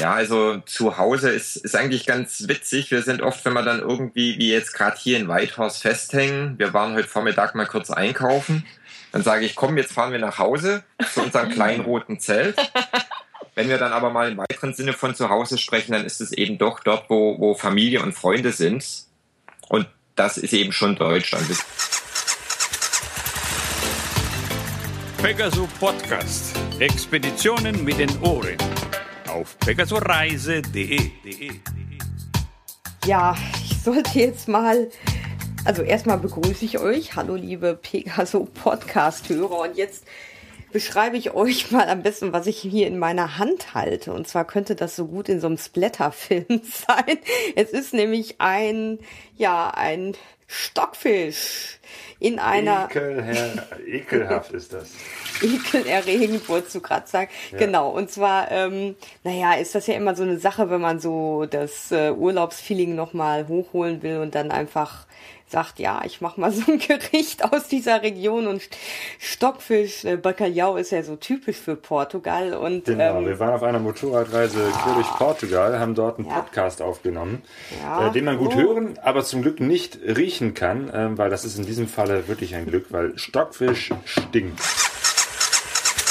Ja, also zu Hause ist, ist eigentlich ganz witzig. Wir sind oft, wenn wir dann irgendwie, wie jetzt gerade hier in Whitehorse festhängen, wir waren heute Vormittag mal kurz einkaufen, dann sage ich, komm, jetzt fahren wir nach Hause zu unserem kleinen roten Zelt. Wenn wir dann aber mal im weiteren Sinne von zu Hause sprechen, dann ist es eben doch dort, wo, wo Familie und Freunde sind. Und das ist eben schon Deutschland. Pegaso Podcast. Expeditionen mit den Ohren auf pegasoreise.de. Ja, ich sollte jetzt mal, also erstmal begrüße ich euch. Hallo liebe Pegaso Podcast-Hörer und jetzt beschreibe ich euch mal am besten, was ich hier in meiner Hand halte. Und zwar könnte das so gut in so einem Splatterfilm sein. Es ist nämlich ein, ja, ein Stockfisch in einer. Ekelher, ekelhaft ist das. Ekelerregend, wolltest du gerade sagen. Ja. Genau, und zwar, ähm, naja, ist das ja immer so eine Sache, wenn man so das äh, Urlaubsfeeling nochmal hochholen will und dann einfach sagt, ja, ich mache mal so ein Gericht aus dieser Region und Stockfisch, äh, Bacalhau ist ja so typisch für Portugal. Und, genau, ähm, wir waren auf einer Motorradreise ja. quer durch Portugal, haben dort einen ja. Podcast aufgenommen, ja. äh, den man gut oh. hören, aber zum Glück nicht riechen kann, äh, weil das ist in diesem Falle wirklich ein Glück, weil Stockfisch stinkt.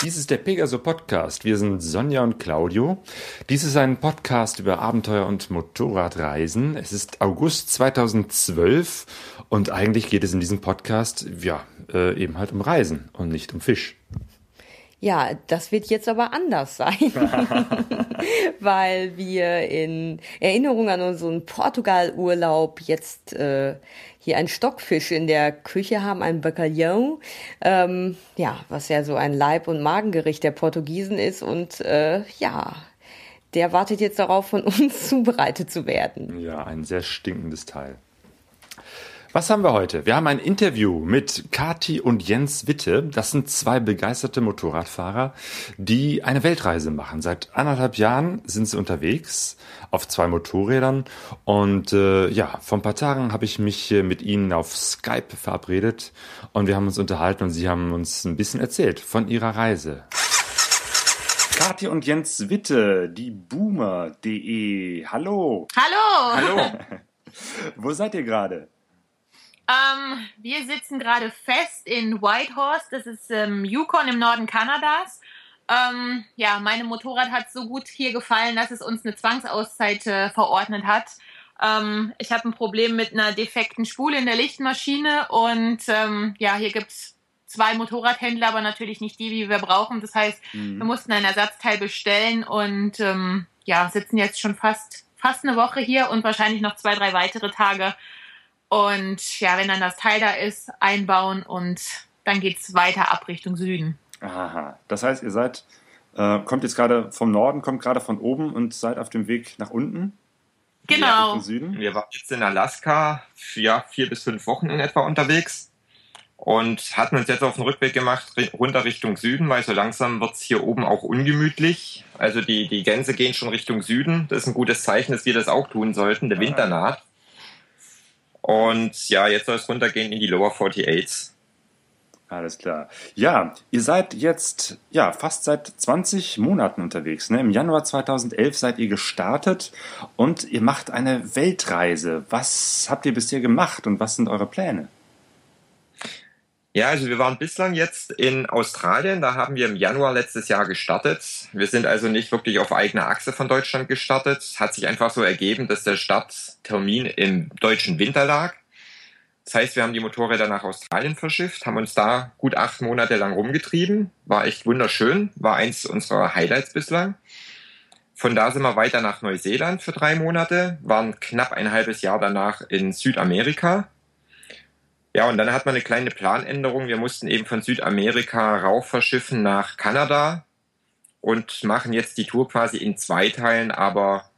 Dies ist der Pegaso Podcast. Wir sind Sonja und Claudio. Dies ist ein Podcast über Abenteuer und Motorradreisen. Es ist August 2012 und eigentlich geht es in diesem Podcast, ja, äh, eben halt um Reisen und nicht um Fisch. Ja, das wird jetzt aber anders sein, weil wir in Erinnerung an unseren Portugal-Urlaub jetzt äh, hier einen Stockfisch in der Küche haben, ein Bacalhau, ähm, ja, was ja so ein Leib- und Magengericht der Portugiesen ist und äh, ja, der wartet jetzt darauf, von uns zubereitet zu werden. Ja, ein sehr stinkendes Teil. Was haben wir heute? Wir haben ein Interview mit Kati und Jens Witte. Das sind zwei begeisterte Motorradfahrer, die eine Weltreise machen. Seit anderthalb Jahren sind sie unterwegs auf zwei Motorrädern. Und äh, ja, vor ein paar Tagen habe ich mich mit ihnen auf Skype verabredet und wir haben uns unterhalten und sie haben uns ein bisschen erzählt von ihrer Reise. Kathi und Jens Witte, die Boomer.de. Hallo. Hallo. Hallo. Wo seid ihr gerade? Ähm, wir sitzen gerade fest in Whitehorse, das ist ähm, Yukon im Norden Kanadas. Ähm, ja, meine Motorrad hat so gut hier gefallen, dass es uns eine Zwangsauszeit äh, verordnet hat. Ähm, ich habe ein Problem mit einer defekten Spule in der Lichtmaschine und ähm, ja, hier gibt's zwei Motorradhändler, aber natürlich nicht die, wie wir brauchen. Das heißt, mhm. wir mussten ein Ersatzteil bestellen und ähm, ja, sitzen jetzt schon fast fast eine Woche hier und wahrscheinlich noch zwei, drei weitere Tage und ja, wenn dann das Teil da ist, einbauen und dann geht es weiter ab Richtung Süden. Aha, das heißt, ihr seid, äh, kommt jetzt gerade vom Norden, kommt gerade von oben und seid auf dem Weg nach unten? Genau. Richtung Süden. Wir waren jetzt in Alaska für ja, vier bis fünf Wochen in etwa unterwegs und hatten uns jetzt auf den Rückweg gemacht, runter Richtung Süden, weil so langsam wird es hier oben auch ungemütlich. Also die, die Gänse gehen schon Richtung Süden. Das ist ein gutes Zeichen, dass wir das auch tun sollten. Der Winter naht. Und ja, jetzt soll es runtergehen in die Lower 48s. Alles klar. Ja, ihr seid jetzt ja fast seit 20 Monaten unterwegs. Ne? Im Januar 2011 seid ihr gestartet und ihr macht eine Weltreise. Was habt ihr bisher gemacht und was sind eure Pläne? Ja, also wir waren bislang jetzt in Australien. Da haben wir im Januar letztes Jahr gestartet. Wir sind also nicht wirklich auf eigener Achse von Deutschland gestartet. Hat sich einfach so ergeben, dass der Starttermin im deutschen Winter lag. Das heißt, wir haben die Motorräder nach Australien verschifft, haben uns da gut acht Monate lang rumgetrieben. War echt wunderschön, war eins unserer Highlights bislang. Von da sind wir weiter nach Neuseeland für drei Monate, waren knapp ein halbes Jahr danach in Südamerika, ja, und dann hat man eine kleine Planänderung. Wir mussten eben von Südamerika rauf verschiffen nach Kanada und machen jetzt die Tour quasi in zwei Teilen, aber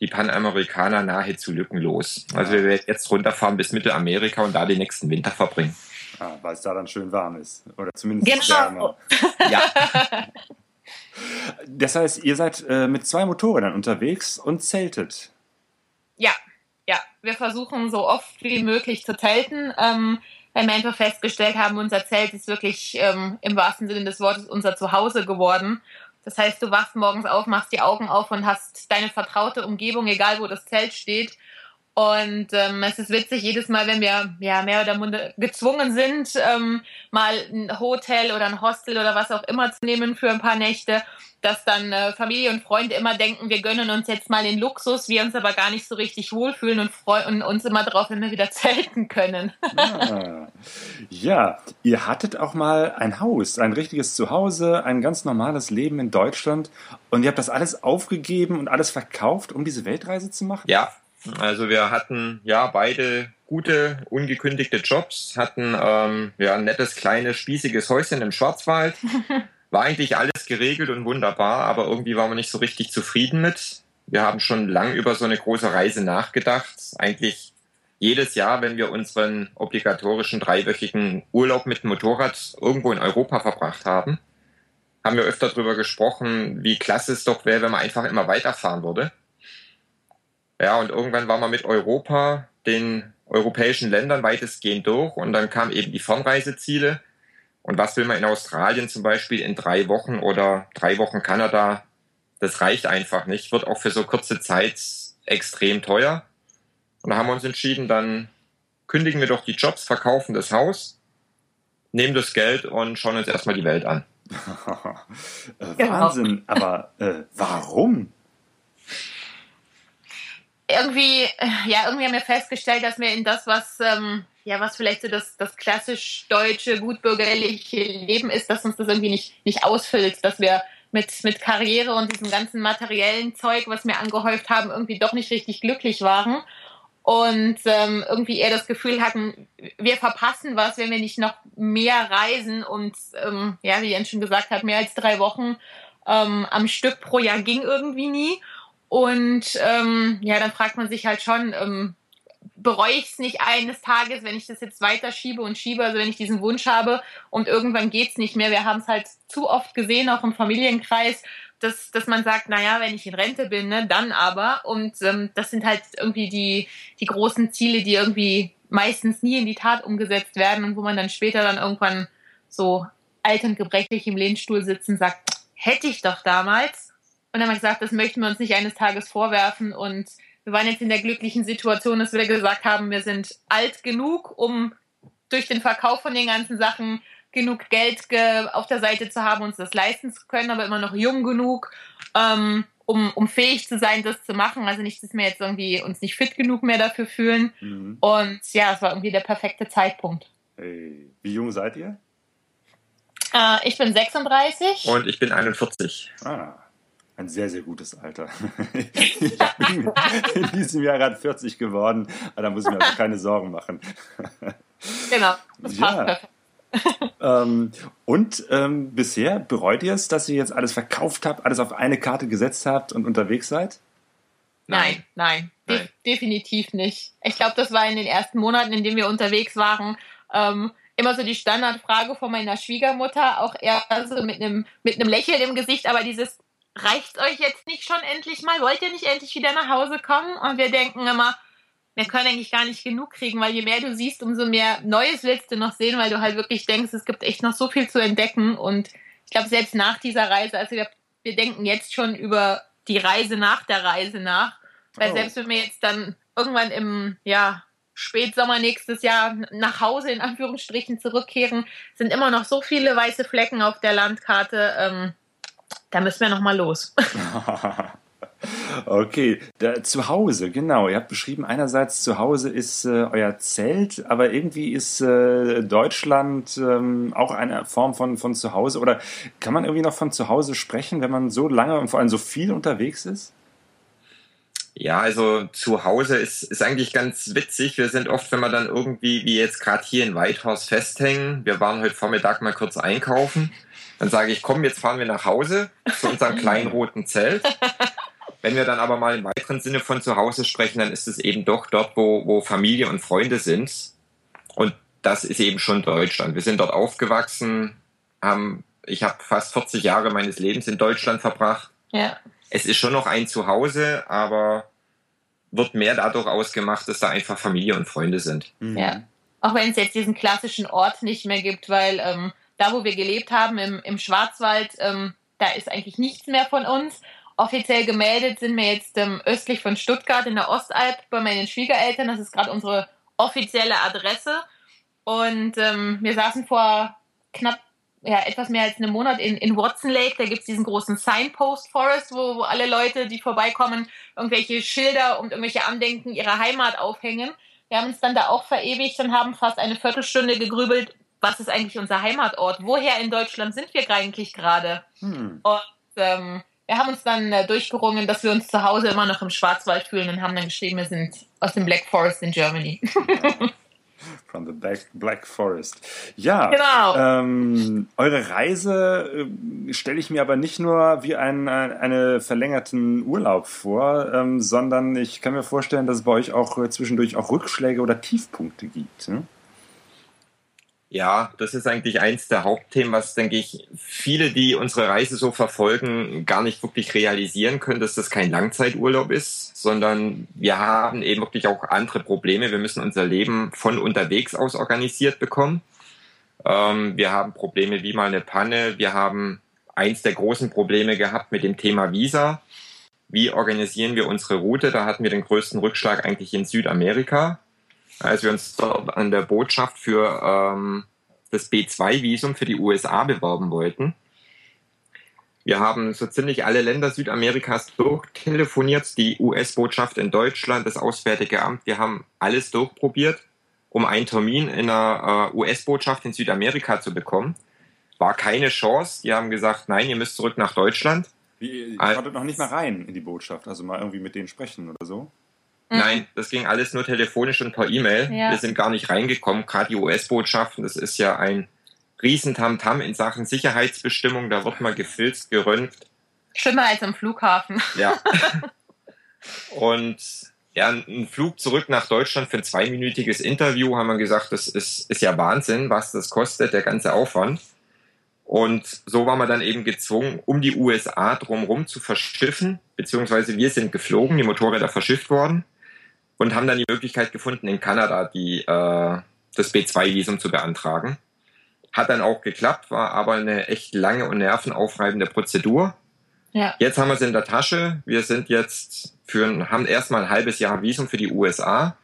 die Panamerikaner nahezu lückenlos. Also wir werden jetzt runterfahren bis Mittelamerika und da den nächsten Winter verbringen. Ah, weil es da dann schön warm ist. Oder zumindest genau. wärmer. ja. Das heißt, ihr seid äh, mit zwei Motorrädern unterwegs und zeltet. Ja, ja, wir versuchen so oft wie möglich zu zelten, ähm, weil wir einfach festgestellt haben, unser Zelt ist wirklich ähm, im wahrsten Sinne des Wortes unser Zuhause geworden. Das heißt, du wachst morgens auf, machst die Augen auf und hast deine vertraute Umgebung, egal wo das Zelt steht. Und ähm, es ist witzig, jedes Mal, wenn wir ja mehr oder minder gezwungen sind, ähm, mal ein Hotel oder ein Hostel oder was auch immer zu nehmen für ein paar Nächte, dass dann äh, Familie und Freunde immer denken, wir gönnen uns jetzt mal den Luxus, wir uns aber gar nicht so richtig wohlfühlen und freuen uns immer drauf, wenn wir wieder zelten können. ah. Ja, ihr hattet auch mal ein Haus, ein richtiges Zuhause, ein ganz normales Leben in Deutschland und ihr habt das alles aufgegeben und alles verkauft, um diese Weltreise zu machen? Ja, also wir hatten ja beide gute, ungekündigte Jobs, hatten ähm, ja ein nettes, kleines, spießiges Häuschen im Schwarzwald. War eigentlich alles geregelt und wunderbar, aber irgendwie waren wir nicht so richtig zufrieden mit. Wir haben schon lang über so eine große Reise nachgedacht. Eigentlich jedes Jahr, wenn wir unseren obligatorischen dreiwöchigen Urlaub mit dem Motorrad irgendwo in Europa verbracht haben, haben wir öfter darüber gesprochen, wie klasse es doch wäre, wenn man einfach immer weiterfahren würde. Ja, und irgendwann war man mit Europa, den europäischen Ländern weitestgehend durch und dann kamen eben die Fernreiseziele. Und was will man in Australien zum Beispiel in drei Wochen oder drei Wochen Kanada? Das reicht einfach nicht, wird auch für so kurze Zeit extrem teuer. Und da haben wir uns entschieden, dann kündigen wir doch die Jobs, verkaufen das Haus, nehmen das Geld und schauen uns erstmal die Welt an. Äh, Wahnsinn, aber äh, warum? Irgendwie, ja, irgendwie haben wir festgestellt, dass wir in das, was, ähm, ja, was vielleicht so das, das klassisch deutsche, gutbürgerliche Leben ist, dass uns das irgendwie nicht, nicht ausfüllt, dass wir mit, mit Karriere und diesem ganzen materiellen Zeug, was wir angehäuft haben, irgendwie doch nicht richtig glücklich waren und ähm, irgendwie eher das Gefühl hatten, wir verpassen was, wenn wir nicht noch mehr reisen und ähm, ja, wie Jens schon gesagt hat, mehr als drei Wochen ähm, am Stück pro Jahr ging irgendwie nie. Und ähm, ja, dann fragt man sich halt schon, ähm, bereue ich es nicht eines Tages, wenn ich das jetzt weiter schiebe und schiebe, also wenn ich diesen Wunsch habe und irgendwann geht's nicht mehr. Wir haben es halt zu oft gesehen, auch im Familienkreis, dass, dass man sagt, naja, wenn ich in Rente bin, ne, dann aber. Und ähm, das sind halt irgendwie die, die großen Ziele, die irgendwie meistens nie in die Tat umgesetzt werden und wo man dann später dann irgendwann so alt und gebrechlich im Lehnstuhl sitzt und sagt, hätte ich doch damals. Und dann haben wir gesagt, das möchten wir uns nicht eines Tages vorwerfen. Und wir waren jetzt in der glücklichen Situation, dass wir gesagt haben, wir sind alt genug, um durch den Verkauf von den ganzen Sachen genug Geld auf der Seite zu haben, uns das leisten zu können, aber immer noch jung genug, ähm, um, um fähig zu sein, das zu machen. Also nicht, dass wir jetzt irgendwie uns nicht fit genug mehr dafür fühlen. Mhm. Und ja, es war irgendwie der perfekte Zeitpunkt. Hey, wie jung seid ihr? Äh, ich bin 36. Und ich bin 41. Ah. Ein sehr, sehr gutes Alter. ich bin in diesem Jahr gerade 40 geworden, aber da muss ich mir also keine Sorgen machen. genau, das passt ja. perfekt. ähm, und ähm, bisher bereut ihr es, dass ihr jetzt alles verkauft habt, alles auf eine Karte gesetzt habt und unterwegs seid? Nein, nein, nein. De definitiv nicht. Ich glaube, das war in den ersten Monaten, in denen wir unterwegs waren, ähm, immer so die Standardfrage von meiner Schwiegermutter, auch eher so mit einem mit einem Lächeln im Gesicht, aber dieses reicht euch jetzt nicht schon endlich mal? Wollt ihr nicht endlich wieder nach Hause kommen? Und wir denken immer, wir können eigentlich gar nicht genug kriegen, weil je mehr du siehst, umso mehr Neues willst du noch sehen, weil du halt wirklich denkst, es gibt echt noch so viel zu entdecken. Und ich glaube, selbst nach dieser Reise, also wir, wir denken jetzt schon über die Reise nach der Reise nach. Weil oh. selbst wenn wir jetzt dann irgendwann im, ja, Spätsommer nächstes Jahr nach Hause in Anführungsstrichen zurückkehren, sind immer noch so viele weiße Flecken auf der Landkarte. Ähm, da müssen wir nochmal los. Okay, da, zu Hause, genau. Ihr habt beschrieben, einerseits zu Hause ist äh, euer Zelt, aber irgendwie ist äh, Deutschland ähm, auch eine Form von, von Zuhause. Oder kann man irgendwie noch von Zuhause sprechen, wenn man so lange und vor allem so viel unterwegs ist? Ja, also zu Hause ist, ist eigentlich ganz witzig. Wir sind oft, wenn wir dann irgendwie, wie jetzt gerade hier in Whitehorse festhängen, wir waren heute Vormittag mal kurz einkaufen dann sage ich, komm, jetzt fahren wir nach Hause zu unserem kleinen roten Zelt. Wenn wir dann aber mal im weiteren Sinne von zu Hause sprechen, dann ist es eben doch dort, wo, wo Familie und Freunde sind. Und das ist eben schon Deutschland. Wir sind dort aufgewachsen, haben, ich habe fast 40 Jahre meines Lebens in Deutschland verbracht. Ja. Es ist schon noch ein Zuhause, aber wird mehr dadurch ausgemacht, dass da einfach Familie und Freunde sind. Mhm. Ja. Auch wenn es jetzt diesen klassischen Ort nicht mehr gibt, weil ähm, da wo wir gelebt haben, im, im Schwarzwald, ähm, da ist eigentlich nichts mehr von uns. Offiziell gemeldet sind wir jetzt ähm, östlich von Stuttgart in der Ostalb bei meinen Schwiegereltern. Das ist gerade unsere offizielle Adresse. Und ähm, wir saßen vor knapp ja, etwas mehr als einem Monat in, in Watson Lake. Da gibt es diesen großen Signpost Forest, wo, wo alle Leute, die vorbeikommen, irgendwelche Schilder und irgendwelche Andenken ihrer Heimat aufhängen. Wir haben uns dann da auch verewigt und haben fast eine Viertelstunde gegrübelt, was ist eigentlich unser Heimatort? Woher in Deutschland sind wir eigentlich gerade? Hm. Und ähm, wir haben uns dann äh, durchgerungen, dass wir uns zu Hause immer noch im Schwarzwald fühlen und haben dann geschrieben, wir sind aus dem Black Forest in Germany. From the Black, Black Forest. Ja, genau. Ähm, eure Reise äh, stelle ich mir aber nicht nur wie ein, ein einen verlängerten Urlaub vor, ähm, sondern ich kann mir vorstellen, dass es bei euch auch äh, zwischendurch auch Rückschläge oder Tiefpunkte gibt. Ne? Ja, das ist eigentlich eins der Hauptthemen, was, denke ich, viele, die unsere Reise so verfolgen, gar nicht wirklich realisieren können, dass das kein Langzeiturlaub ist, sondern wir haben eben wirklich auch andere Probleme. Wir müssen unser Leben von unterwegs aus organisiert bekommen. Ähm, wir haben Probleme wie mal eine Panne. Wir haben eins der großen Probleme gehabt mit dem Thema Visa. Wie organisieren wir unsere Route? Da hatten wir den größten Rückschlag eigentlich in Südamerika als wir uns dort an der Botschaft für ähm, das B2-Visum für die USA bewerben wollten. Wir haben so ziemlich alle Länder Südamerikas durchtelefoniert, die US-Botschaft in Deutschland, das Auswärtige Amt. Wir haben alles durchprobiert, um einen Termin in einer äh, US-Botschaft in Südamerika zu bekommen. War keine Chance. Die haben gesagt, nein, ihr müsst zurück nach Deutschland. Wie, ihr konntet noch nicht mal rein in die Botschaft, also mal irgendwie mit denen sprechen oder so? Mhm. Nein, das ging alles nur telefonisch und per E-Mail. Ja. Wir sind gar nicht reingekommen. Gerade die US-Botschaften, das ist ja ein Riesentamtam in Sachen Sicherheitsbestimmung. Da wird mal gefilzt, geröntgt. Schlimmer als am Flughafen. Ja. und ja, ein Flug zurück nach Deutschland für ein zweiminütiges Interview haben wir gesagt, das ist, ist ja Wahnsinn, was das kostet, der ganze Aufwand. Und so waren wir dann eben gezwungen, um die USA drumherum zu verschiffen, beziehungsweise wir sind geflogen, die Motorräder verschifft worden und haben dann die Möglichkeit gefunden, in Kanada die, äh, das B2-Visum zu beantragen. Hat dann auch geklappt, war aber eine echt lange und nervenaufreibende Prozedur. Ja. Jetzt haben wir es in der Tasche. Wir sind jetzt für, haben erstmal ein halbes Jahr Visum für die USA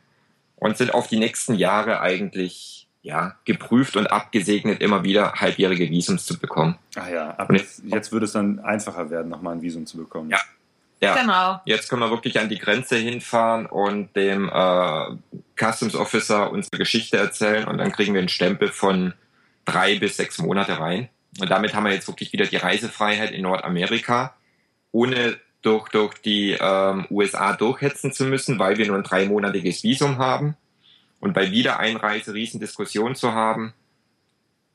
und sind auf die nächsten Jahre eigentlich ja, geprüft und abgesegnet, immer wieder halbjährige Visums zu bekommen. Ach ja, aber jetzt, jetzt würde es dann einfacher werden, nochmal ein Visum zu bekommen. Ja, ja, genau. Jetzt können wir wirklich an die Grenze hinfahren und dem äh, Customs Officer unsere Geschichte erzählen und dann kriegen wir einen Stempel von drei bis sechs Monate rein. Und damit haben wir jetzt wirklich wieder die Reisefreiheit in Nordamerika, ohne durch, durch die ähm, USA durchhetzen zu müssen, weil wir nur ein dreimonatiges Visum haben und bei Wiedereinreise Riesendiskussionen zu haben.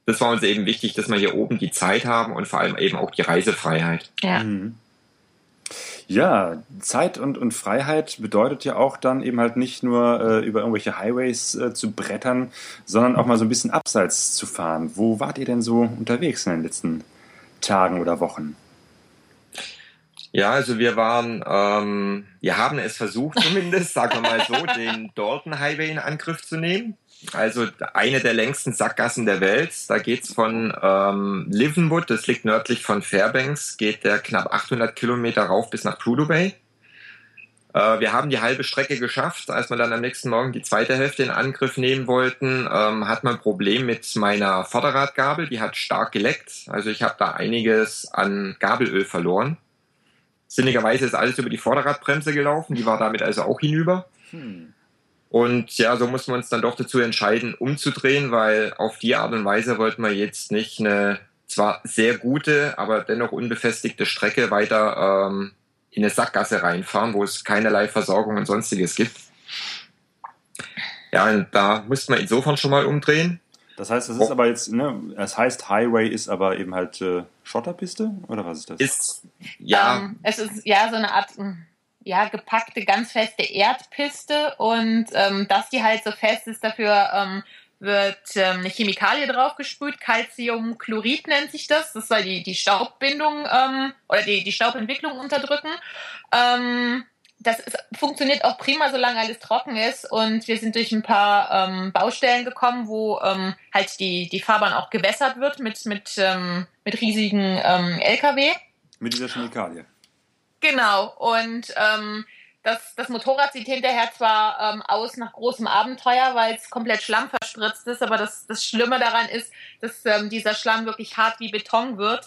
Das war uns eben wichtig, dass wir hier oben die Zeit haben und vor allem eben auch die Reisefreiheit. Ja. Mhm. Ja, Zeit und, und Freiheit bedeutet ja auch dann eben halt nicht nur äh, über irgendwelche Highways äh, zu brettern, sondern auch mal so ein bisschen abseits zu fahren. Wo wart ihr denn so unterwegs in den letzten Tagen oder Wochen? Ja, also wir waren, ähm, wir haben es versucht zumindest, sagen wir mal so, den Dalton Highway in Angriff zu nehmen. Also eine der längsten Sackgassen der Welt. Da geht's von ähm, Livenwood, das liegt nördlich von Fairbanks, geht der knapp 800 Kilometer rauf bis nach Prudhoe Bay. Äh, wir haben die halbe Strecke geschafft. Als wir dann am nächsten Morgen die zweite Hälfte in Angriff nehmen wollten, ähm, hat man ein Problem mit meiner Vorderradgabel. Die hat stark geleckt. Also ich habe da einiges an Gabelöl verloren. Sinnigerweise ist alles über die Vorderradbremse gelaufen. Die war damit also auch hinüber. Hm. Und ja, so mussten wir uns dann doch dazu entscheiden, umzudrehen, weil auf die Art und Weise wollten wir jetzt nicht eine zwar sehr gute, aber dennoch unbefestigte Strecke weiter ähm, in eine Sackgasse reinfahren, wo es keinerlei Versorgung und sonstiges gibt. Ja, und da mussten wir insofern schon mal umdrehen. Das heißt, es ist oh. aber jetzt, ne, es heißt Highway ist aber eben halt äh, Schotterpiste oder was ist das? Ist ja. Um, ähm, es ist ja so eine Art hm, ja, gepackte, ganz feste Erdpiste und ähm, dass die halt so fest ist, dafür ähm, wird ähm, eine Chemikalie draufgesprüht, Calciumchlorid nennt sich das, das soll die, die Staubbindung ähm, oder die, die Staubentwicklung unterdrücken. Ähm, das ist, funktioniert auch prima, solange alles trocken ist. Und wir sind durch ein paar ähm, Baustellen gekommen, wo ähm, halt die, die Fahrbahn auch gewässert wird mit, mit, ähm, mit riesigen ähm, LKW. Mit dieser Chemikalie. Genau. Und ähm, das, das Motorrad sieht hinterher zwar ähm, aus nach großem Abenteuer, weil es komplett Schlamm verspritzt ist, aber das, das Schlimme daran ist, dass ähm, dieser Schlamm wirklich hart wie Beton wird.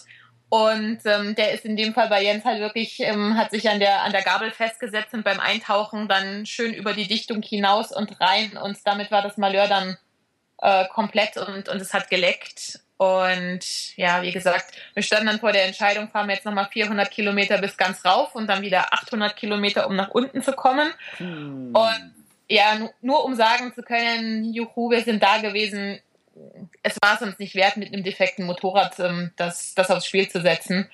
Und ähm, der ist in dem Fall bei Jens halt wirklich, ähm, hat sich an der, an der Gabel festgesetzt und beim Eintauchen dann schön über die Dichtung hinaus und rein. Und damit war das Malheur dann äh, komplett und, und es hat geleckt. Und ja, wie gesagt, wir standen dann vor der Entscheidung, fahren wir jetzt nochmal 400 Kilometer bis ganz rauf und dann wieder 800 Kilometer, um nach unten zu kommen. Hm. Und ja, nur um sagen zu können, juhu, wir sind da gewesen. Es war es uns nicht wert, mit einem defekten Motorrad ähm, das, das aufs Spiel zu setzen.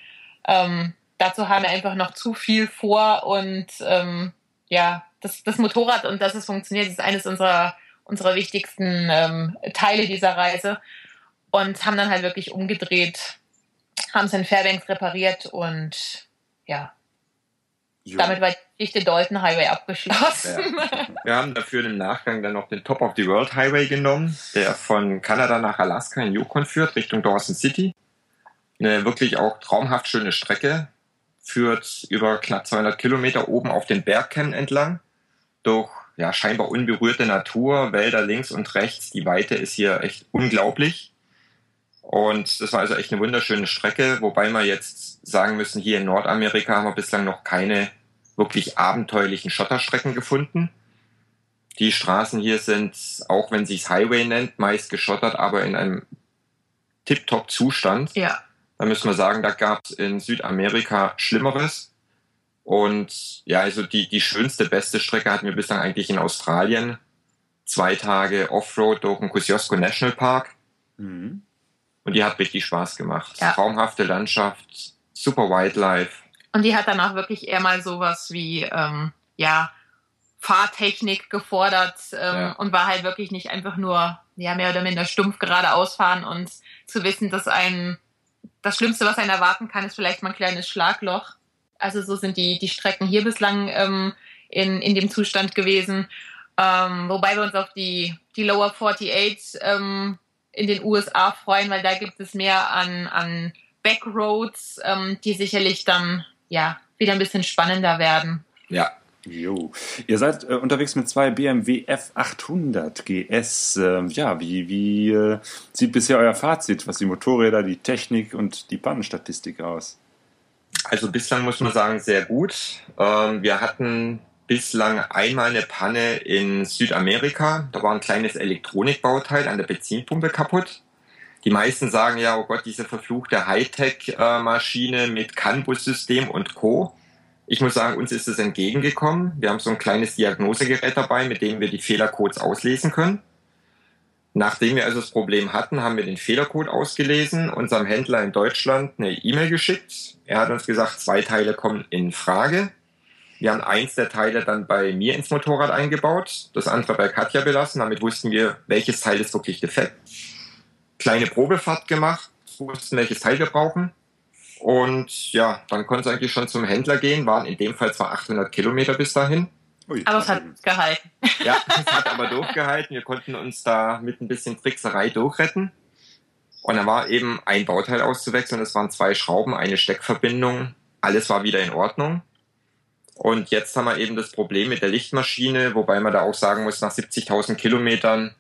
Ähm, dazu haben wir einfach noch zu viel vor und ähm, ja, das, das Motorrad und dass es funktioniert, ist eines unserer, unserer wichtigsten ähm, Teile dieser Reise und haben dann halt wirklich umgedreht, haben es in Fairbanks repariert und ja, jo. damit war die Geschichte Dalton Highway abgeschlossen. Ja. Wir haben dafür im Nachgang dann noch den Top of the World Highway genommen, der von Kanada nach Alaska in Yukon führt, Richtung Dawson City. Eine wirklich auch traumhaft schöne Strecke, führt über knapp 200 Kilometer oben auf den Bergkämmen entlang, durch ja, scheinbar unberührte Natur, Wälder links und rechts. Die Weite ist hier echt unglaublich. Und das war also echt eine wunderschöne Strecke, wobei wir jetzt sagen müssen, hier in Nordamerika haben wir bislang noch keine wirklich abenteuerlichen Schotterstrecken gefunden. Die Straßen hier sind, auch wenn sich's Highway nennt, meist geschottert, aber in einem tiptop Zustand. Ja. Da müssen wir sagen, da gab es in Südamerika Schlimmeres. Und ja, also die, die schönste, beste Strecke hatten wir bislang eigentlich in Australien. Zwei Tage Offroad durch den Kosciuszko National Park. Mhm. Und die hat richtig Spaß gemacht. Ja. Traumhafte Landschaft, super Wildlife. Und die hat dann auch wirklich eher mal sowas wie, ähm, ja, Fahrtechnik gefordert ähm, ja. und war halt wirklich nicht einfach nur, ja, mehr oder minder stumpf geradeaus fahren und zu wissen, dass ein, das Schlimmste, was einen erwarten kann, ist vielleicht mal ein kleines Schlagloch. Also so sind die, die Strecken hier bislang ähm, in, in dem Zustand gewesen. Ähm, wobei wir uns auf die, die Lower 48 ähm, in den USA freuen, weil da gibt es mehr an, an Backroads, ähm, die sicherlich dann ja wieder ein bisschen spannender werden. Ja. Jo. Ihr seid äh, unterwegs mit zwei BMW F800 GS. Äh, ja, wie, wie äh, sieht bisher euer Fazit, was die Motorräder, die Technik und die Pannenstatistik aus? Also bislang muss man sagen, sehr gut. Ähm, wir hatten bislang einmal eine Panne in Südamerika. Da war ein kleines Elektronikbauteil an der Benzinpumpe kaputt. Die meisten sagen ja, oh Gott, diese verfluchte Hightech-Maschine mit CAN-Bus-System und Co. Ich muss sagen, uns ist es entgegengekommen. Wir haben so ein kleines Diagnosegerät dabei, mit dem wir die Fehlercodes auslesen können. Nachdem wir also das Problem hatten, haben wir den Fehlercode ausgelesen, unserem Händler in Deutschland eine E-Mail geschickt. Er hat uns gesagt, zwei Teile kommen in Frage. Wir haben eins der Teile dann bei mir ins Motorrad eingebaut, das andere bei Katja belassen. Damit wussten wir, welches Teil ist wirklich defekt. Kleine Probefahrt gemacht, wussten, welches Teil wir brauchen. Und ja, dann konnte es eigentlich schon zum Händler gehen, waren in dem Fall zwar 800 Kilometer bis dahin. Ui, aber es hat gehalten. Ja, es hat aber durchgehalten. Wir konnten uns da mit ein bisschen Trickserei durchretten. Und dann war eben ein Bauteil auszuwechseln. Es waren zwei Schrauben, eine Steckverbindung. Alles war wieder in Ordnung. Und jetzt haben wir eben das Problem mit der Lichtmaschine, wobei man da auch sagen muss, nach 70.000 Kilometern,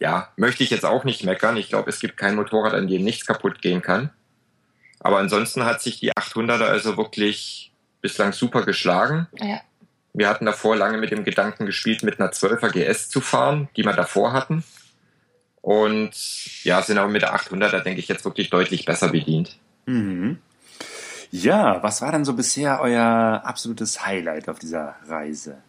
ja, möchte ich jetzt auch nicht meckern. Ich glaube, es gibt kein Motorrad, an dem nichts kaputt gehen kann. Aber ansonsten hat sich die 800er also wirklich bislang super geschlagen. Ja. Wir hatten davor lange mit dem Gedanken gespielt, mit einer 12er GS zu fahren, die wir davor hatten. Und ja, sind aber mit der 800er, denke ich, jetzt wirklich deutlich besser bedient. Mhm. Ja, was war denn so bisher euer absolutes Highlight auf dieser Reise?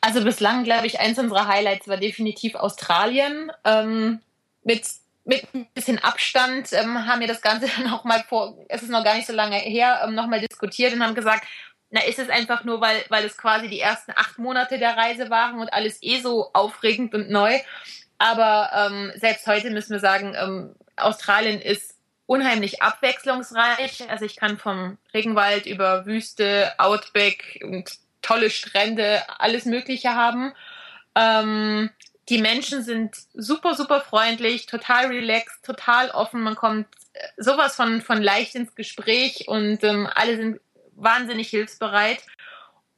Also bislang, glaube ich, eins unserer Highlights war definitiv Australien. Ähm, mit, mit ein bisschen Abstand ähm, haben wir das Ganze noch mal vor, es ist noch gar nicht so lange her, ähm, noch mal diskutiert und haben gesagt, na, ist es einfach nur, weil, weil es quasi die ersten acht Monate der Reise waren und alles eh so aufregend und neu. Aber ähm, selbst heute müssen wir sagen, ähm, Australien ist unheimlich abwechslungsreich. Also ich kann vom Regenwald über Wüste, Outback und tolle Strände, alles Mögliche haben. Ähm, die Menschen sind super, super freundlich, total relaxed, total offen. Man kommt äh, sowas von, von leicht ins Gespräch und ähm, alle sind wahnsinnig hilfsbereit.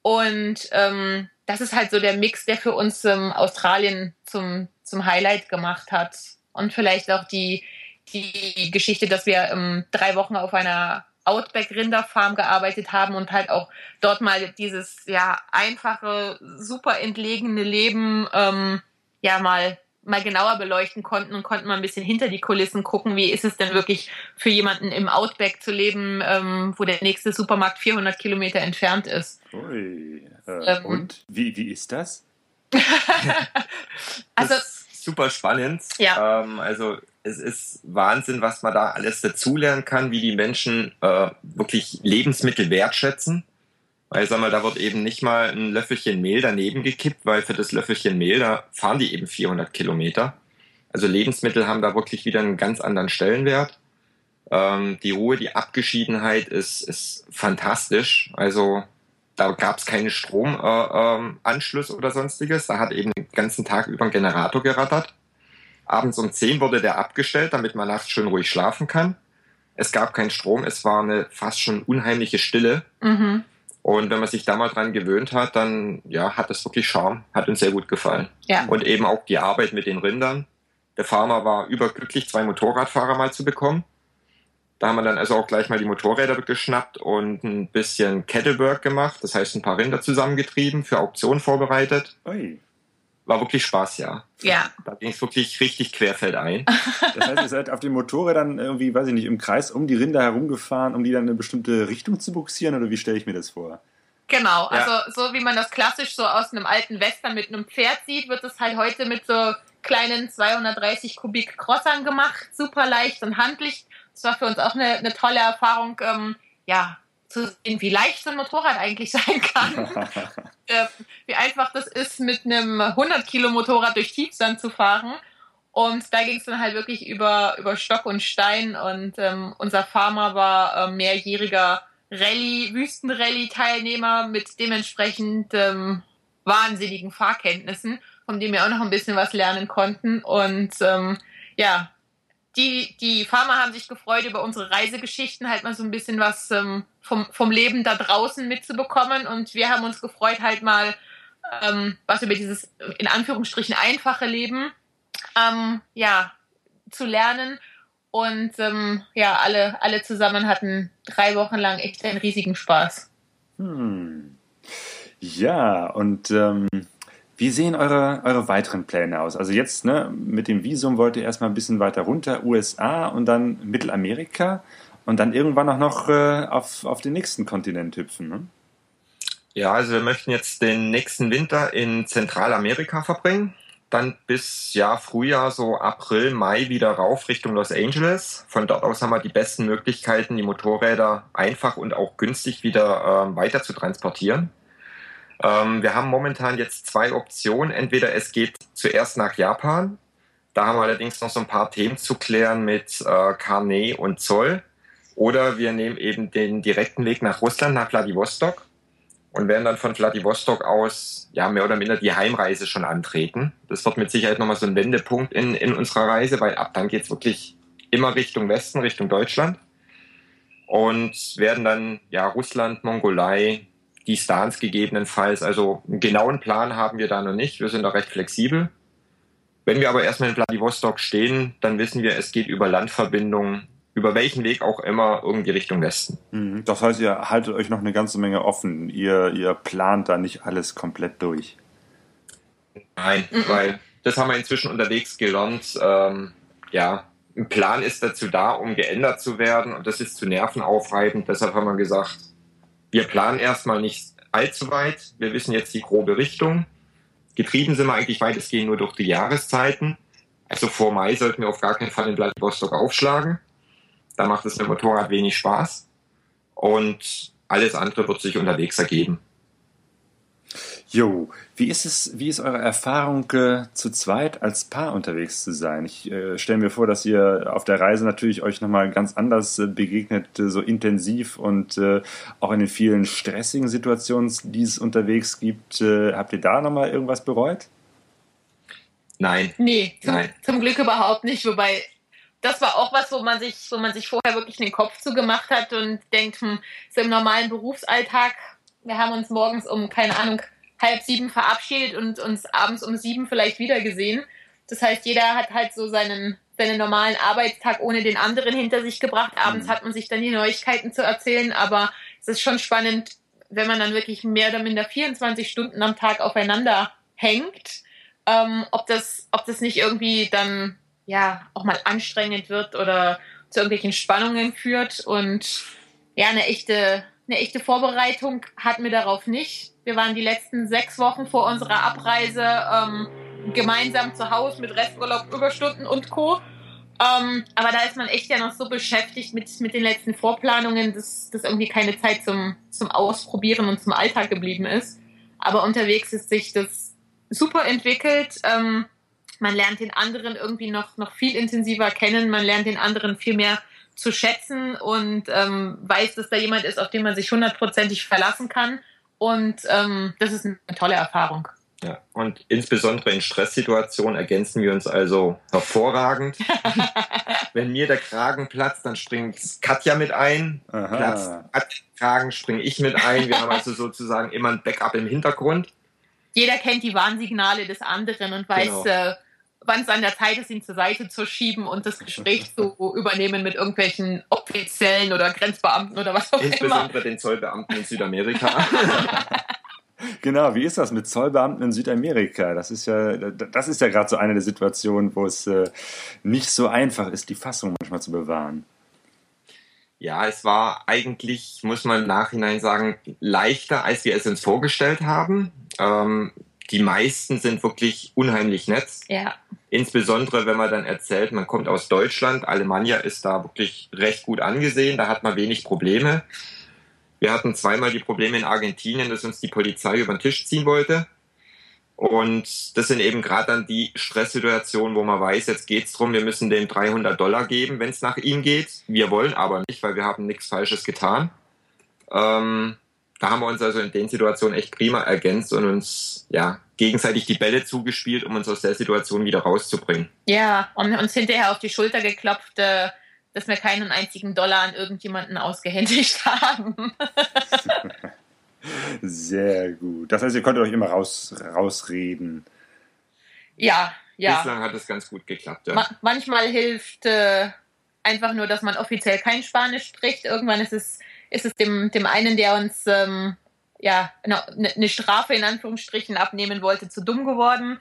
Und ähm, das ist halt so der Mix, der für uns ähm, Australien zum, zum Highlight gemacht hat. Und vielleicht auch die, die Geschichte, dass wir ähm, drei Wochen auf einer Outback-Rinderfarm gearbeitet haben und halt auch dort mal dieses ja einfache, super entlegene Leben ähm, ja mal mal genauer beleuchten konnten und konnten mal ein bisschen hinter die Kulissen gucken, wie ist es denn wirklich für jemanden im Outback zu leben, ähm, wo der nächste Supermarkt 400 Kilometer entfernt ist. Ui, äh, ähm, und wie, wie ist das? also ist super spannend. Ja. Ähm, also es ist Wahnsinn, was man da alles dazulernen kann, wie die Menschen äh, wirklich Lebensmittel wertschätzen. Weil, sag mal, da wird eben nicht mal ein Löffelchen Mehl daneben gekippt, weil für das Löffelchen Mehl, da fahren die eben 400 Kilometer. Also Lebensmittel haben da wirklich wieder einen ganz anderen Stellenwert. Ähm, die Ruhe, die Abgeschiedenheit ist, ist fantastisch. Also da gab es keine Stromanschluss äh, ähm, oder sonstiges. Da hat eben den ganzen Tag über ein Generator gerattert. Abends um 10 wurde der abgestellt, damit man nachts schön ruhig schlafen kann. Es gab keinen Strom, es war eine fast schon unheimliche Stille. Mhm. Und wenn man sich da mal dran gewöhnt hat, dann ja, hat das wirklich Charme, hat uns sehr gut gefallen. Ja. Und eben auch die Arbeit mit den Rindern. Der Farmer war überglücklich, zwei Motorradfahrer mal zu bekommen. Da haben wir dann also auch gleich mal die Motorräder geschnappt und ein bisschen Kettlework gemacht, das heißt ein paar Rinder zusammengetrieben, für Auktionen vorbereitet. Ui war wirklich Spaß, ja. Ja. Da ging es wirklich richtig querfeldein. Das heißt, ihr seid auf den Motorrädern irgendwie, weiß ich nicht, im Kreis um die Rinder herumgefahren, um die dann in eine bestimmte Richtung zu buxieren oder wie stelle ich mir das vor? Genau, also ja. so wie man das klassisch so aus einem alten Western mit einem Pferd sieht, wird es halt heute mit so kleinen 230 Kubik Crossern gemacht, super leicht und handlich. Das war für uns auch eine, eine tolle Erfahrung. Ähm, ja, zu sehen, wie leicht so ein Motorrad eigentlich sein kann. äh, wie einfach das ist, mit einem 100 Kilo Motorrad durch Tiefsand zu fahren. Und da ging es dann halt wirklich über, über Stock und Stein. Und ähm, unser Farmer war äh, mehrjähriger Rallye, Wüstenrallye-Teilnehmer mit dementsprechend ähm, wahnsinnigen Fahrkenntnissen, von dem wir auch noch ein bisschen was lernen konnten. Und ähm, ja, die, die Farmer haben sich gefreut über unsere Reisegeschichten, halt mal so ein bisschen was ähm, vom, vom Leben da draußen mitzubekommen. Und wir haben uns gefreut, halt mal ähm, was über dieses in Anführungsstrichen einfache Leben ähm, ja, zu lernen. Und ähm, ja, alle, alle zusammen hatten drei Wochen lang echt einen riesigen Spaß. Hm. Ja, und ähm, wie sehen eure, eure weiteren Pläne aus? Also jetzt ne, mit dem Visum wollt ihr erstmal ein bisschen weiter runter, USA und dann Mittelamerika und dann irgendwann auch noch äh, auf, auf den nächsten Kontinent hüpfen. Ne? Ja, also wir möchten jetzt den nächsten Winter in Zentralamerika verbringen. Dann bis ja Frühjahr, so April, Mai wieder rauf Richtung Los Angeles. Von dort aus haben wir die besten Möglichkeiten, die Motorräder einfach und auch günstig wieder äh, weiter zu transportieren. Ähm, wir haben momentan jetzt zwei Optionen. Entweder es geht zuerst nach Japan. Da haben wir allerdings noch so ein paar Themen zu klären mit äh, Carnet und Zoll. Oder wir nehmen eben den direkten Weg nach Russland, nach Vladivostok und werden dann von Vladivostok aus ja mehr oder minder die Heimreise schon antreten. Das wird mit Sicherheit nochmal so ein Wendepunkt in, in unserer Reise, weil ab dann geht es wirklich immer Richtung Westen, Richtung Deutschland. Und werden dann ja Russland, Mongolei, die Stance gegebenenfalls. Also einen genauen Plan haben wir da noch nicht. Wir sind da recht flexibel. Wenn wir aber erstmal in Vladivostok stehen, dann wissen wir, es geht über Landverbindungen, über welchen Weg auch immer, irgendwie Richtung Westen. Mhm. Das heißt, ihr haltet euch noch eine ganze Menge offen. Ihr, ihr plant da nicht alles komplett durch. Nein, mhm. weil das haben wir inzwischen unterwegs gelernt. Ähm, ja, ein Plan ist dazu da, um geändert zu werden und das ist zu nervenaufreibend. Deshalb haben wir gesagt, wir planen erstmal nicht allzu weit. Wir wissen jetzt die grobe Richtung. Getrieben sind wir eigentlich weitestgehend nur durch die Jahreszeiten. Also vor Mai sollten wir auf gar keinen Fall in Vladivostok aufschlagen. Da macht es mit dem Motorrad wenig Spaß. Und alles andere wird sich unterwegs ergeben. Jo, wie ist es, wie ist eure Erfahrung, äh, zu zweit als Paar unterwegs zu sein? Ich äh, stelle mir vor, dass ihr auf der Reise natürlich euch nochmal ganz anders äh, begegnet, äh, so intensiv und äh, auch in den vielen stressigen Situationen, die es unterwegs gibt. Äh, habt ihr da nochmal irgendwas bereut? Nein. Nee, zum, Nein. zum Glück überhaupt nicht. Wobei, das war auch was, wo man sich, wo man sich vorher wirklich den Kopf zugemacht hat und denkt, hm, so im normalen Berufsalltag, wir haben uns morgens um, keine Ahnung, halb sieben verabschiedet und uns abends um sieben vielleicht wieder gesehen. Das heißt, jeder hat halt so seinen, seinen normalen Arbeitstag ohne den anderen hinter sich gebracht. Abends mhm. hat man sich dann die Neuigkeiten zu erzählen, aber es ist schon spannend, wenn man dann wirklich mehr oder minder 24 Stunden am Tag aufeinander hängt, ähm, ob, das, ob das nicht irgendwie dann ja auch mal anstrengend wird oder zu irgendwelchen Spannungen führt. Und ja, eine echte, eine echte Vorbereitung hatten wir darauf nicht. Wir waren die letzten sechs Wochen vor unserer Abreise ähm, gemeinsam zu Hause mit Resturlaub, Überstunden und Co. Ähm, aber da ist man echt ja noch so beschäftigt mit, mit den letzten Vorplanungen, dass, dass irgendwie keine Zeit zum, zum Ausprobieren und zum Alltag geblieben ist. Aber unterwegs ist sich das super entwickelt. Ähm, man lernt den anderen irgendwie noch, noch viel intensiver kennen. Man lernt den anderen viel mehr zu schätzen und ähm, weiß, dass da jemand ist, auf den man sich hundertprozentig verlassen kann. Und ähm, das ist eine tolle Erfahrung. Ja, und insbesondere in Stresssituationen ergänzen wir uns also hervorragend. Wenn mir der Kragen platzt, dann springt Katja mit ein. Aha. Platzt Katja Kragen, springe ich mit ein. Wir haben also sozusagen immer ein Backup im Hintergrund. Jeder kennt die Warnsignale des anderen und weiß, genau. äh, wann es an der Zeit ist, ihn zur Seite zu schieben und das Gespräch zu übernehmen mit irgendwelchen Offiziellen oder Grenzbeamten oder was auch Insbesondere immer. Insbesondere den Zollbeamten in Südamerika. Genau, wie ist das mit Zollbeamten in Südamerika? Das ist ja, das ist ja gerade so eine der Situationen, wo es äh, nicht so einfach ist, die Fassung manchmal zu bewahren. Ja, es war eigentlich, muss man im Nachhinein sagen, leichter, als wir es uns vorgestellt haben. Ähm, die meisten sind wirklich unheimlich nett. Ja. Insbesondere, wenn man dann erzählt, man kommt aus Deutschland. Alemannia ist da wirklich recht gut angesehen. Da hat man wenig Probleme. Wir hatten zweimal die Probleme in Argentinien, dass uns die Polizei über den Tisch ziehen wollte. Und das sind eben gerade dann die Stresssituationen, wo man weiß, jetzt geht's drum, wir müssen den 300 Dollar geben, wenn es nach ihm geht. Wir wollen aber nicht, weil wir haben nichts Falsches getan. Ähm, da haben wir uns also in den Situationen echt prima ergänzt und uns ja gegenseitig die Bälle zugespielt, um uns aus der Situation wieder rauszubringen. Ja, und uns hinterher auf die Schulter geklopft, äh, dass wir keinen einzigen Dollar an irgendjemanden ausgehändigt haben. Sehr gut. Das heißt, ihr konntet euch immer raus, rausreden. Ja, ja. Bislang hat es ganz gut geklappt. Ja. Ma manchmal hilft äh, einfach nur, dass man offiziell kein Spanisch spricht. Irgendwann ist es, ist es dem, dem einen, der uns ähm, ja, eine, eine Strafe in Anführungsstrichen abnehmen wollte, zu dumm geworden.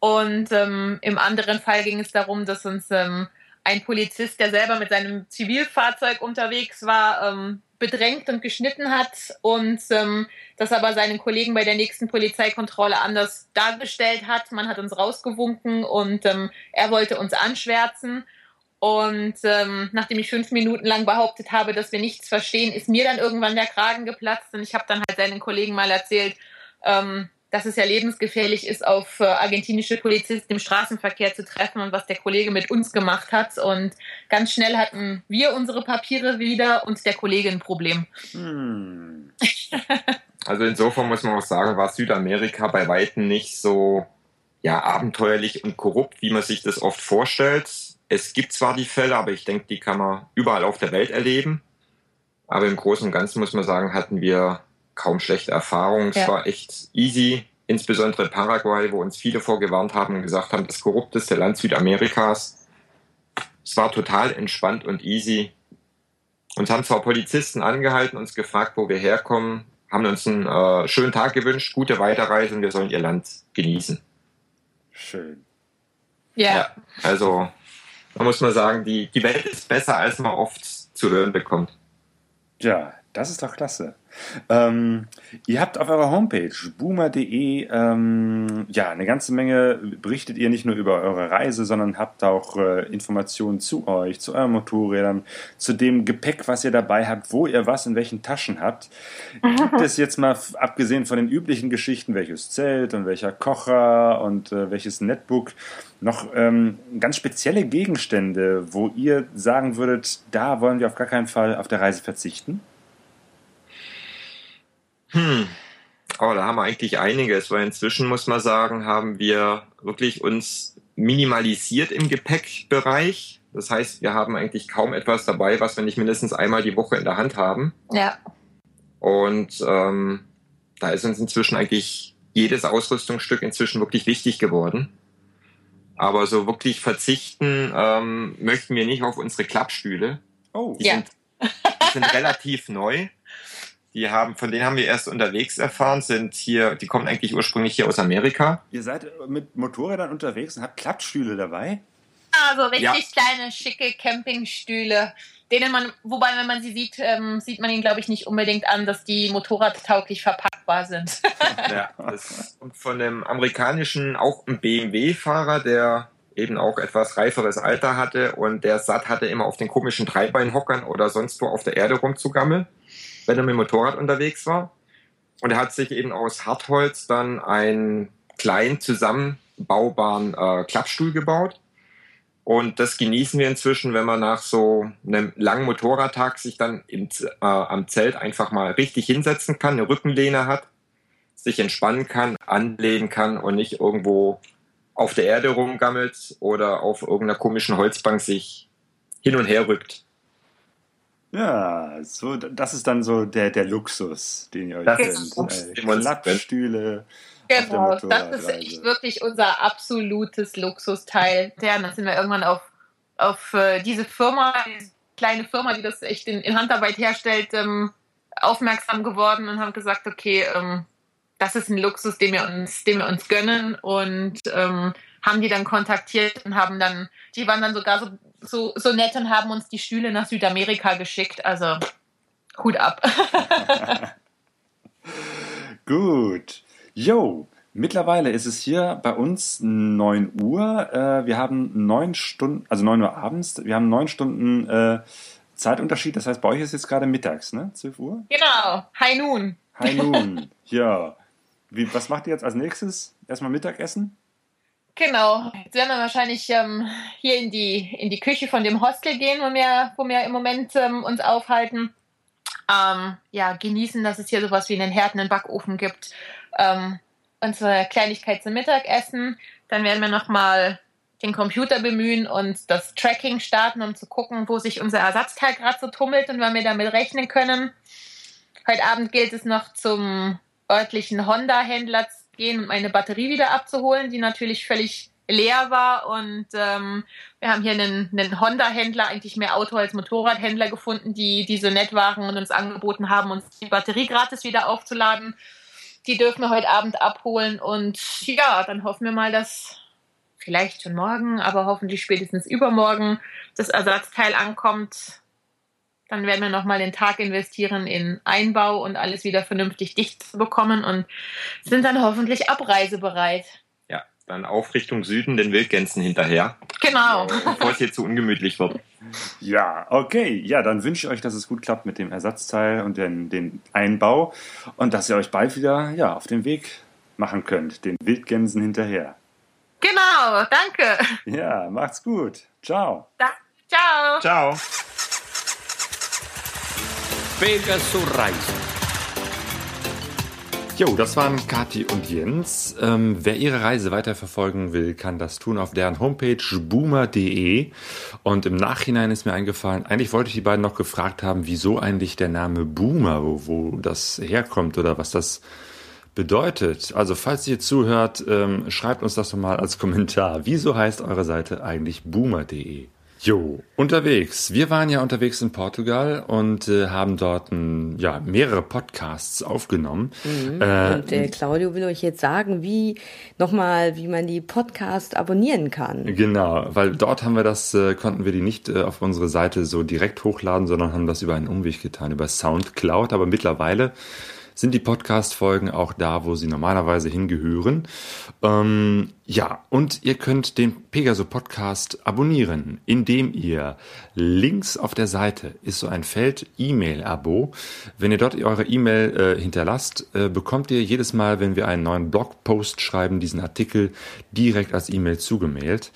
Und ähm, im anderen Fall ging es darum, dass uns ähm, ein Polizist, der selber mit seinem Zivilfahrzeug unterwegs war, ähm, bedrängt und geschnitten hat und ähm, das aber seinen Kollegen bei der nächsten Polizeikontrolle anders dargestellt hat. Man hat uns rausgewunken und ähm, er wollte uns anschwärzen. Und ähm, nachdem ich fünf Minuten lang behauptet habe, dass wir nichts verstehen, ist mir dann irgendwann der Kragen geplatzt und ich habe dann halt seinen Kollegen mal erzählt, ähm, dass es ja lebensgefährlich ist, auf äh, argentinische Polizisten im Straßenverkehr zu treffen und was der Kollege mit uns gemacht hat. Und ganz schnell hatten wir unsere Papiere wieder und der Kollege ein Problem. Hm. also insofern muss man auch sagen, war Südamerika bei Weitem nicht so ja, abenteuerlich und korrupt, wie man sich das oft vorstellt. Es gibt zwar die Fälle, aber ich denke, die kann man überall auf der Welt erleben. Aber im Großen und Ganzen muss man sagen, hatten wir kaum schlechte Erfahrungen. Es ja. war echt easy, insbesondere Paraguay, wo uns viele vorgewarnt haben und gesagt haben, das korrupteste Land Südamerikas. Es war total entspannt und easy. Uns haben zwar Polizisten angehalten, uns gefragt, wo wir herkommen, haben uns einen äh, schönen Tag gewünscht, gute Weiterreise und wir sollen ihr Land genießen. Schön. Ja. ja also, da muss man sagen, die, die Welt ist besser, als man oft zu hören bekommt. Ja, das ist doch klasse. Ähm, ihr habt auf eurer Homepage boomer.de ähm, ja eine ganze Menge berichtet ihr nicht nur über eure Reise, sondern habt auch äh, Informationen zu euch, zu euren Motorrädern, zu dem Gepäck, was ihr dabei habt, wo ihr was in welchen Taschen habt. Gibt es jetzt mal abgesehen von den üblichen Geschichten, welches Zelt und welcher Kocher und äh, welches Netbook noch ähm, ganz spezielle Gegenstände, wo ihr sagen würdet, da wollen wir auf gar keinen Fall auf der Reise verzichten? Hm. Oh, da haben wir eigentlich einiges, weil inzwischen muss man sagen, haben wir wirklich uns minimalisiert im Gepäckbereich. Das heißt, wir haben eigentlich kaum etwas dabei, was wir nicht mindestens einmal die Woche in der Hand haben. Ja. Und ähm, da ist uns inzwischen eigentlich jedes Ausrüstungsstück inzwischen wirklich wichtig geworden. Aber so wirklich verzichten ähm, möchten wir nicht auf unsere Klappstühle. Oh, die ja. Sind, die sind relativ neu. Die haben, von denen haben wir erst unterwegs erfahren, sind hier, die kommen eigentlich ursprünglich hier aus Amerika. Ihr seid mit Motorrädern unterwegs und habt Klappstühle dabei? Ah, so richtig ja. kleine, schicke Campingstühle, denen man, wobei, wenn man sie sieht, ähm, sieht man ihnen, glaube ich, nicht unbedingt an, dass die motorradtauglich verpackbar sind. ja, das kommt von einem amerikanischen, auch ein BMW-Fahrer, der eben auch etwas reiferes Alter hatte und der satt hatte, immer auf den komischen Dreibeinhockern oder sonst wo auf der Erde rumzugammeln wenn er mit dem Motorrad unterwegs war. Und er hat sich eben aus Hartholz dann einen kleinen zusammenbaubaren äh, Klappstuhl gebaut. Und das genießen wir inzwischen, wenn man nach so einem langen Motorradtag sich dann im, äh, am Zelt einfach mal richtig hinsetzen kann, eine Rückenlehne hat, sich entspannen kann, anlehnen kann und nicht irgendwo auf der Erde rumgammelt oder auf irgendeiner komischen Holzbank sich hin und her rückt. Ja, so, das ist dann so der, der Luxus, den ihr euch das gönnt. Äh, Klappstühle. Genau, das ist echt wirklich unser absolutes Luxusteil. Ja, dann sind wir irgendwann auf, auf äh, diese Firma, diese kleine Firma, die das echt in, in Handarbeit herstellt, ähm, aufmerksam geworden und haben gesagt, okay, ähm, das ist ein Luxus, den wir uns, den wir uns gönnen und ähm, haben die dann kontaktiert und haben dann, die waren dann sogar so so, so nett und haben uns die Stühle nach Südamerika geschickt. Also Hut ab. Gut. Jo, mittlerweile ist es hier bei uns 9 Uhr. Äh, wir haben neun Stunden, also 9 Uhr abends, wir haben neun Stunden äh, Zeitunterschied. Das heißt, bei euch ist jetzt gerade mittags, ne? 12 Uhr? Genau, High Noon. High Noon, ja. Wie, was macht ihr jetzt als nächstes? Erstmal Mittagessen? Genau. Jetzt werden wir wahrscheinlich ähm, hier in die, in die Küche von dem Hostel gehen, wo wir, wo wir im Moment ähm, uns aufhalten. Ähm, ja, genießen, dass es hier sowas wie einen Herd, einen Backofen gibt. Ähm, unsere Kleinigkeit zum Mittagessen. Dann werden wir nochmal den Computer bemühen und das Tracking starten, um zu gucken, wo sich unser Ersatzteil gerade so tummelt und wann wir damit rechnen können. Heute Abend gilt es noch zum örtlichen Honda-Händler gehen und meine Batterie wieder abzuholen, die natürlich völlig leer war. Und ähm, wir haben hier einen, einen Honda-Händler, eigentlich mehr Auto- als Motorradhändler gefunden, die, die so nett waren und uns angeboten haben, uns die Batterie gratis wieder aufzuladen. Die dürfen wir heute Abend abholen. Und ja, dann hoffen wir mal, dass vielleicht schon morgen, aber hoffentlich spätestens übermorgen das Ersatzteil ankommt dann werden wir nochmal den Tag investieren in Einbau und alles wieder vernünftig dicht zu bekommen und sind dann hoffentlich abreisebereit. Ja, dann auf Richtung Süden den Wildgänsen hinterher. Genau. Bevor es hier zu ungemütlich wird. Ja, okay. Ja, dann wünsche ich euch, dass es gut klappt mit dem Ersatzteil und den, den Einbau und dass ihr euch bald wieder ja, auf den Weg machen könnt, den Wildgänsen hinterher. Genau, danke. Ja, macht's gut. Ciao. Da, ciao. Ciao. Pegasus Reisen. Jo, das waren Kati und Jens. Ähm, wer ihre Reise weiterverfolgen will, kann das tun auf deren Homepage boomer.de. Und im Nachhinein ist mir eingefallen, eigentlich wollte ich die beiden noch gefragt haben, wieso eigentlich der Name Boomer, wo, wo das herkommt oder was das bedeutet. Also falls ihr zuhört, ähm, schreibt uns das doch mal als Kommentar. Wieso heißt eure Seite eigentlich boomer.de? Jo, unterwegs. Wir waren ja unterwegs in Portugal und äh, haben dort ein, ja, mehrere Podcasts aufgenommen. Mhm. Äh, und der Claudio will euch jetzt sagen, wie nochmal, wie man die Podcast abonnieren kann. Genau, weil dort haben wir das, äh, konnten wir die nicht äh, auf unsere Seite so direkt hochladen, sondern haben das über einen Umweg getan, über Soundcloud. Aber mittlerweile sind die Podcast-Folgen auch da, wo sie normalerweise hingehören. Ähm, ja, und ihr könnt den Pegaso Podcast abonnieren, indem ihr links auf der Seite ist so ein Feld E-Mail-Abo. Wenn ihr dort eure E-Mail äh, hinterlasst, äh, bekommt ihr jedes Mal, wenn wir einen neuen Blogpost schreiben, diesen Artikel direkt als E-Mail zugemailt.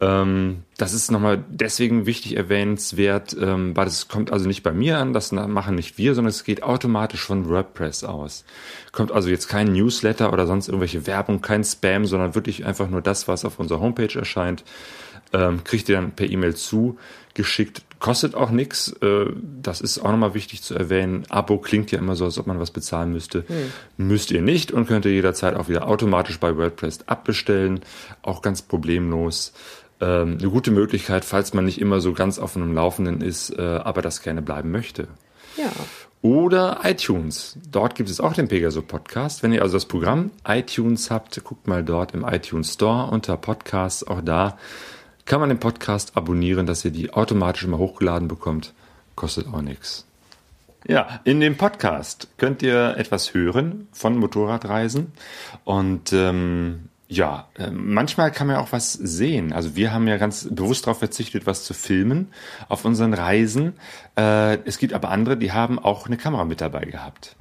Ähm, das ist nochmal deswegen wichtig erwähnenswert, ähm, weil das kommt also nicht bei mir an, das machen nicht wir, sondern es geht automatisch von WordPress aus. Kommt also jetzt kein Newsletter oder sonst irgendwelche Werbung, kein Spam, sondern wirklich einfach nur das, was auf unserer Homepage erscheint. Ähm, kriegt ihr dann per E-Mail zugeschickt. Kostet auch nichts. Äh, das ist auch nochmal wichtig zu erwähnen. Abo klingt ja immer so, als ob man was bezahlen müsste. Hm. Müsst ihr nicht und könnt ihr jederzeit auch wieder automatisch bei WordPress abbestellen. Auch ganz problemlos. Ähm, eine gute Möglichkeit, falls man nicht immer so ganz auf einem Laufenden ist, äh, aber das gerne bleiben möchte. Ja. Oder iTunes. Dort gibt es auch den Pegaso Podcast. Wenn ihr also das Programm iTunes habt, guckt mal dort im iTunes Store unter Podcasts. Auch da kann man den Podcast abonnieren, dass ihr die automatisch immer hochgeladen bekommt. Kostet auch nichts. Ja, in dem Podcast könnt ihr etwas hören von Motorradreisen und ähm, ja, äh, manchmal kann man auch was sehen. Also wir haben ja ganz bewusst darauf verzichtet, was zu filmen auf unseren Reisen. Äh, es gibt aber andere, die haben auch eine Kamera mit dabei gehabt.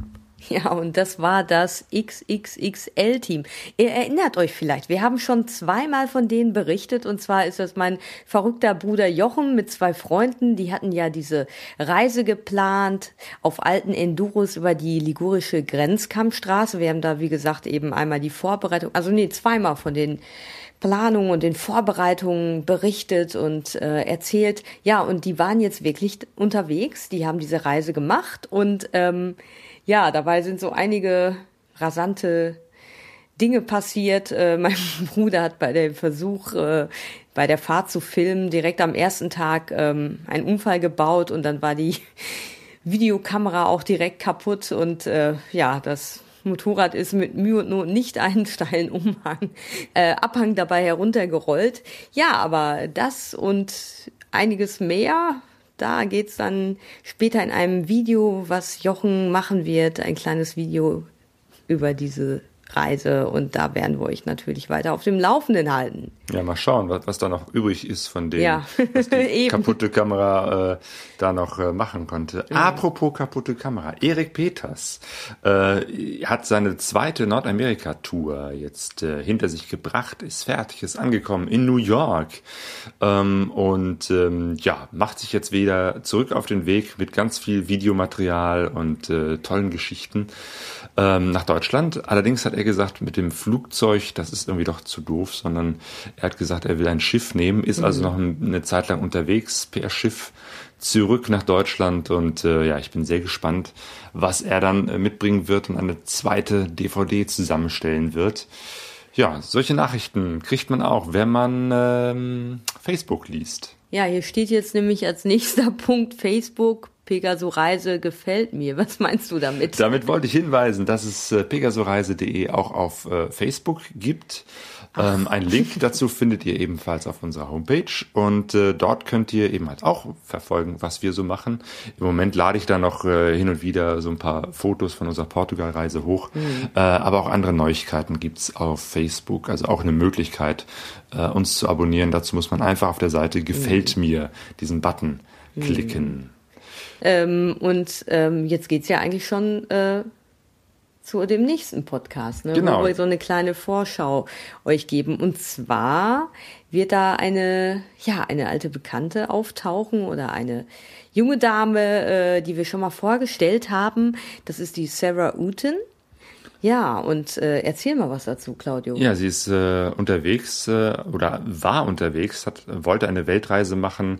Ja, und das war das XXXL-Team. Ihr erinnert euch vielleicht, wir haben schon zweimal von denen berichtet. Und zwar ist das mein verrückter Bruder Jochen mit zwei Freunden. Die hatten ja diese Reise geplant auf alten Enduros über die ligurische Grenzkampfstraße. Wir haben da, wie gesagt, eben einmal die Vorbereitung, also nee, zweimal von den Planungen und den Vorbereitungen berichtet und äh, erzählt. Ja, und die waren jetzt wirklich unterwegs. Die haben diese Reise gemacht und ähm, ja, dabei sind so einige rasante Dinge passiert. Äh, mein Bruder hat bei dem Versuch, äh, bei der Fahrt zu filmen, direkt am ersten Tag ähm, einen Unfall gebaut und dann war die Videokamera auch direkt kaputt und äh, ja, das Motorrad ist mit Mühe und Not nicht einen steilen Umhang, äh, Abhang dabei heruntergerollt. Ja, aber das und einiges mehr da geht's dann später in einem Video, was Jochen machen wird, ein kleines Video über diese Reise und da werden wir euch natürlich weiter auf dem Laufenden halten. Ja, mal schauen, was, was da noch übrig ist von dem, ja. was die kaputte Kamera äh, da noch äh, machen konnte. Mhm. Apropos kaputte Kamera, Erik Peters äh, hat seine zweite Nordamerika-Tour jetzt äh, hinter sich gebracht, ist fertig, ist angekommen in New York ähm, und ähm, ja, macht sich jetzt wieder zurück auf den Weg mit ganz viel Videomaterial und äh, tollen Geschichten ähm, nach Deutschland. Allerdings hat er gesagt, mit dem Flugzeug, das ist irgendwie doch zu doof, sondern er hat gesagt, er will ein Schiff nehmen, ist also mhm. also noch eine Zeit lang unterwegs per Schiff zurück nach Deutschland und äh, ja, ich bin sehr gespannt, was er dann äh, mitbringen wird und eine zweite DVD zusammenstellen wird. Ja, solche Nachrichten kriegt man auch, wenn man ähm, Facebook liest. Ja, hier steht jetzt nämlich als nächster Punkt Facebook Pegaso Reise gefällt mir. Was meinst du damit? Damit wollte ich hinweisen, dass es äh, pegasoreise.de auch auf äh, Facebook gibt. Ähm, ein Link dazu findet ihr ebenfalls auf unserer Homepage und äh, dort könnt ihr eben halt auch verfolgen, was wir so machen. Im Moment lade ich da noch äh, hin und wieder so ein paar Fotos von unserer Portugalreise hoch, mhm. äh, aber auch andere Neuigkeiten gibt's auf Facebook, also auch eine Möglichkeit, äh, uns zu abonnieren. Dazu muss man einfach auf der Seite gefällt mhm. mir diesen Button mhm. Ähm, und ähm, jetzt geht's ja eigentlich schon äh, zu dem nächsten Podcast, ne, genau. wo wir so eine kleine Vorschau euch geben. Und zwar wird da eine, ja, eine alte Bekannte auftauchen oder eine junge Dame, äh, die wir schon mal vorgestellt haben. Das ist die Sarah Uten. Ja, und äh, erzähl mal was dazu, Claudio. Ja, sie ist äh, unterwegs äh, oder war unterwegs, hat, wollte eine Weltreise machen,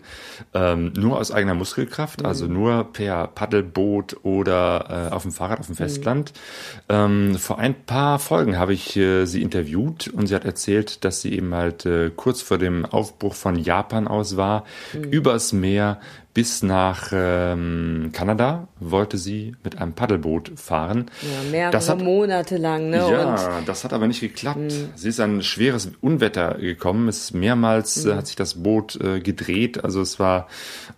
ähm, nur aus eigener Muskelkraft, mhm. also nur per Paddelboot oder äh, auf dem Fahrrad auf dem Festland. Mhm. Ähm, vor ein paar Folgen habe ich äh, sie interviewt und sie hat erzählt, dass sie eben halt äh, kurz vor dem Aufbruch von Japan aus war, mhm. übers Meer bis nach ähm, Kanada wollte sie mit einem Paddelboot fahren. Ja, mehrere das hat, Monate lang, ne? Ja, Und, das hat aber nicht geklappt. Mh. Sie ist ein schweres Unwetter gekommen. Es mehrmals äh, hat sich das Boot äh, gedreht. Also es war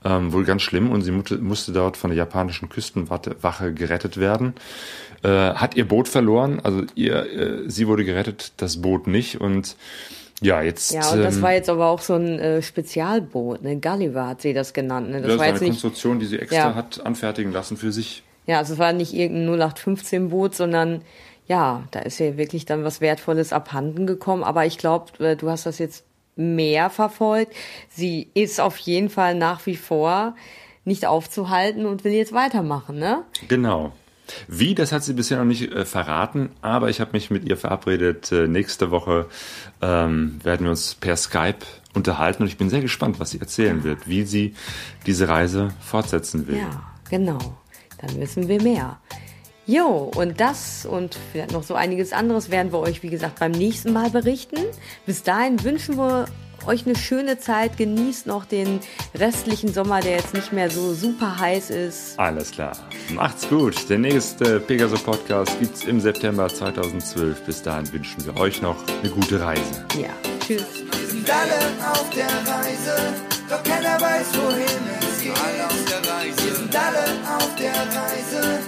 ähm, wohl ganz schlimm und sie musste, musste dort von der japanischen Küstenwache gerettet werden. Äh, hat ihr Boot verloren, also ihr, äh, sie wurde gerettet, das Boot nicht und ja, jetzt. Ja, und das ähm, war jetzt aber auch so ein äh, Spezialboot, ne? Gulliver hat sie das genannt. Ne? Das, das war jetzt eine nicht, Konstruktion, die sie extra ja. hat anfertigen lassen für sich. Ja, also es war nicht irgendein 0815-Boot, sondern ja, da ist ja wirklich dann was Wertvolles abhanden gekommen. Aber ich glaube, äh, du hast das jetzt mehr verfolgt. Sie ist auf jeden Fall nach wie vor nicht aufzuhalten und will jetzt weitermachen, ne? Genau. Wie, das hat sie bisher noch nicht äh, verraten, aber ich habe mich mit ihr verabredet. Äh, nächste Woche ähm, werden wir uns per Skype unterhalten und ich bin sehr gespannt, was sie erzählen wird, wie sie diese Reise fortsetzen will. Ja, genau. Dann wissen wir mehr. Jo, und das und vielleicht noch so einiges anderes werden wir euch, wie gesagt, beim nächsten Mal berichten. Bis dahin wünschen wir euch eine schöne Zeit. Genießt noch den restlichen Sommer, der jetzt nicht mehr so super heiß ist. Alles klar. Macht's gut. Der nächste Pegaso Podcast gibt's im September 2012. Bis dahin wünschen wir euch noch eine gute Reise. Ja, tschüss. Wir sind alle auf der Reise, doch keiner weiß, wohin es geht. Alle auf der Reise. Wir sind alle auf der Reise,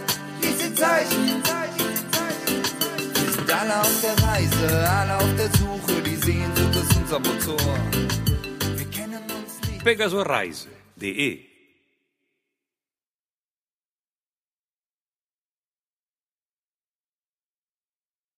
diese Zeichen. Wir sind alle auf der Reise, alle auf der Suche, die Sehnsucht Motor. Wir kennen uns nicht. Pegasoreise.de